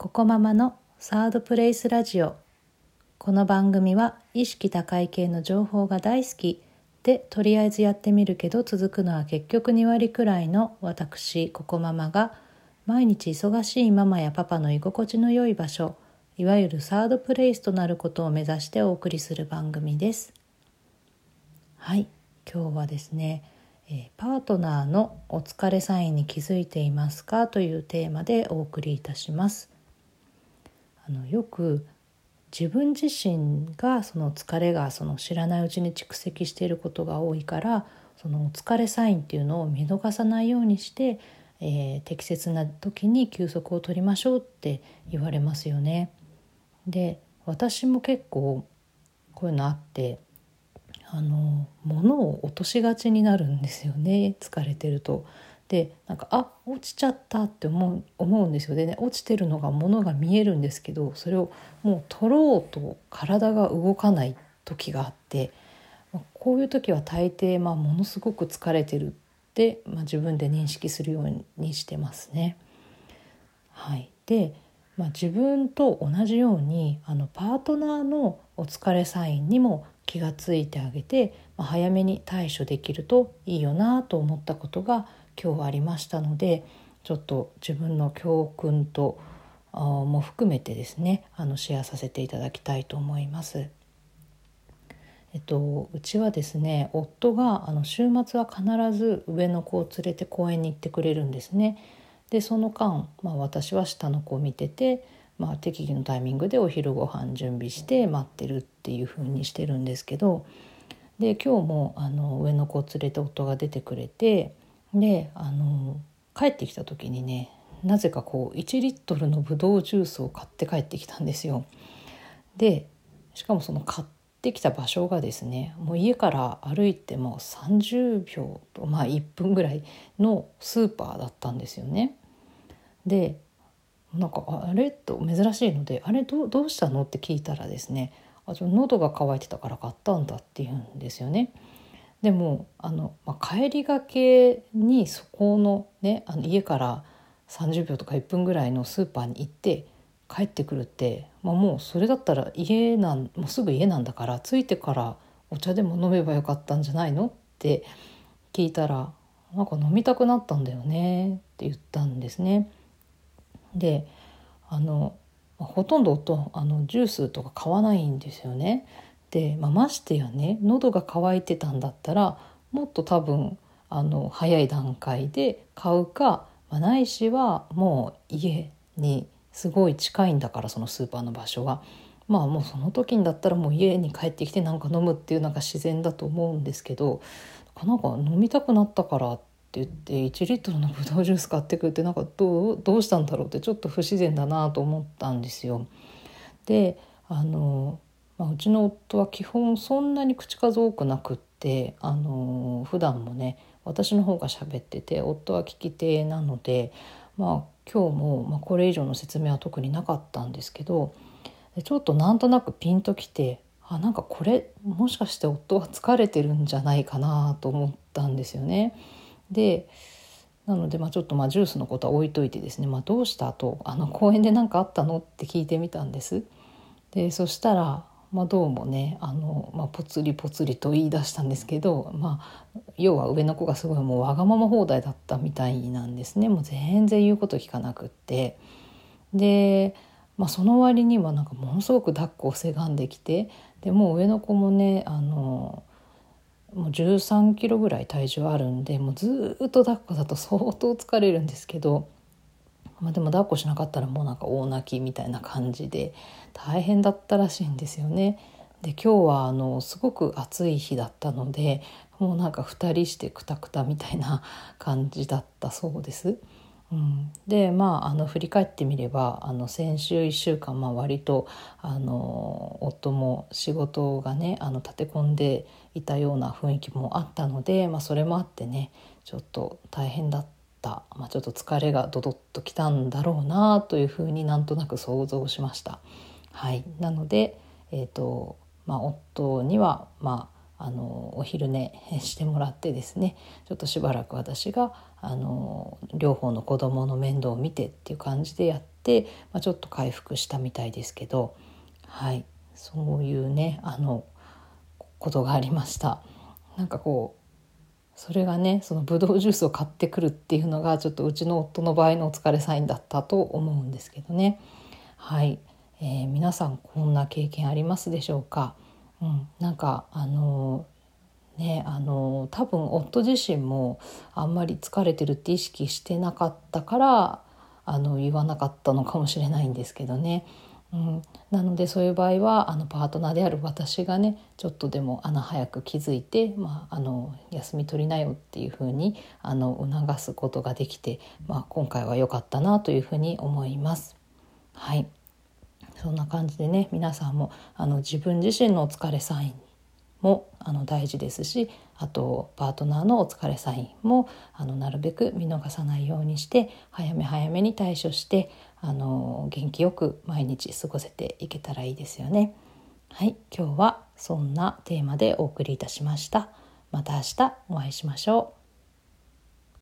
ココママのサードプレイスラジオ。この番組は意識高い系の情報が大好き。でとりあえずやってみるけど続くのは結局2割くらいの私ココママが毎日忙しいママやパパの居心地の良い場所いわゆるサードプレイスとなることを目指してお送りする番組です。はい今日はですねえパートナーのお疲れサインに気づいていますか？というテーマでお送りいたします。あのよく自分自身がその疲れがその知らないうちに蓄積していることが多いからそのお疲れサインっていうのを見逃さないようにして、えー、適切な時に休息を取りましょうって言われますよね。で私も結構こういうのあってあの物を落としがちになるんですよね疲れてると。でなんかあ落ちちゃったって思う思うんですよでね落ちてるのが物が見えるんですけどそれをもう取ろうと体が動かない時があって、まあ、こういう時は大抵、まあ、ものすごく疲れてるって、まあ、自分で認識するようにしてますね。はい、で、まあ、自分と同じようにあのパートナーのお疲れサインにも気がついてあげて、まあ、早めに対処できるといいよなと思ったことが今日はありましたのでちょっと自分の教訓とも含めてですねあのシェアさせていただきたいと思います。えっと、うちはですね夫があの週末は必ず上の子を連れて公園に行ってくれるんですね。でその間、まあ、私は下の子を見ててまあ、適宜のタイミングでお昼ご飯準備して待ってるっていう風にしてるんですけどで今日もあの上の子を連れて夫が出てくれてであの帰ってきた時にねなぜかこう1リットルのブドウジュースを買って帰ってきたんですよ。でしかもその買ってきた場所がですねもう家から歩いても30秒とまあ1分ぐらいのスーパーだったんですよね。でなんかあれ？と珍しいので「あれどどうしたの?」って聞いたらですね「あ喉が渇いてたから買ったんだ」って言うんですよね。でもあの、まあ、帰りがけにそこの,、ね、あの家から30秒とか1分ぐらいのスーパーに行って帰ってくるって、まあ、もうそれだったら家なんもうすぐ家なんだから着いてからお茶でも飲めばよかったんじゃないのって聞いたら「なんか飲みたくなったんだよね」って言ったんですね。であのほとんど夫あのジュースとか買わないんですよね。で、まあ、ましてやね喉が渇いてたんだったらもっと多分あの早い段階で買うか、まあ、ないしはもう家にすごい近いんだからそのスーパーの場所が。まあもうその時にだったらもう家に帰ってきてなんか飲むっていうのが自然だと思うんですけどなんか飲みたくなったからって言って1リットルのブドウジュース買ってくるってなんかどうどうしたんだろうってちょっと不自然だなと思ったんですよ。であの、まあ、うちの夫は基本そんなに口数多くなくってあの普段もね私の方が喋ってて夫は聞き手なので、まあ、今日も、まあ、これ以上の説明は特になかったんですけどちょっとなんとなくピンときてあなんかこれもしかして夫は疲れてるんじゃないかなと思ったんですよね。でなので、まあ、ちょっとまあジュースのことは置いといてですね「まあ、どうした?」と「あの公園で何かあったの?」って聞いてみたんです。でそしたら、まあ、どうもねあの、まあ、ぽつりぽつりと言い出したんですけど、まあ、要は上の子がすごいもうわがまま放題だったみたいなんですねもう全然言うこと聞かなくって。で、まあ、その割にはなんかものすごく抱っこをせがんできてでもう上の子もねあのもう13キロぐらい体重あるんでもうずっと抱っこだと相当疲れるんですけど、まあ、でも抱っこしなかったらもうなんか大泣きみたいな感じで大変だったらしいんですよね。で今日はあのすごく暑い日だったのでもうなんか2人してくたくたみたいな感じだったそうです。うん、でまああの振り返ってみればあの先週1週間、まあ、割とあの夫も仕事がねあの立て込んでいたような雰囲気もあったので、まあ、それもあってねちょっと大変だった、たまあ、ちょっと疲れがどどっときたんだろうなというふうになんとなく想像しました。はい、なので、えーとまあ、夫には、まあ、あのお昼寝 してもらってですねちょっとしばらく私があの両方の子供の面倒を見てっていう感じでやって、まあ、ちょっと回復したみたいですけどはいそういうねあのことがありました。なんかこうそれがねそのブドウジュースを買ってくるっていうのがちょっとうちの夫の場合のお疲れサインだったと思うんですけどね。はい、えー、皆さんこんな経験ありますでしょうか、うん、なんかあのー、ねあの、多分夫自身もあんまり疲れてるって意識してなかったからあの言わなかったのかもしれないんですけどね。うん、なのでそういう場合はあのパートナーである私がねちょっとでもあの早く気づいて、まあ、あの休み取りなよっていうふうにあの促すことができて、まあ、今回は良かったなというふうに思います。はいそんな感じでね皆さんもあの自分自身のお疲れサインもあの大事ですしあとパートナーのお疲れサインもあのなるべく見逃さないようにして早め早めに対処してあの元気よく毎日過ごせていけたらいいですよね。はい、今日はそんなテーマでお送りいたしました。また明日お会いしましょう。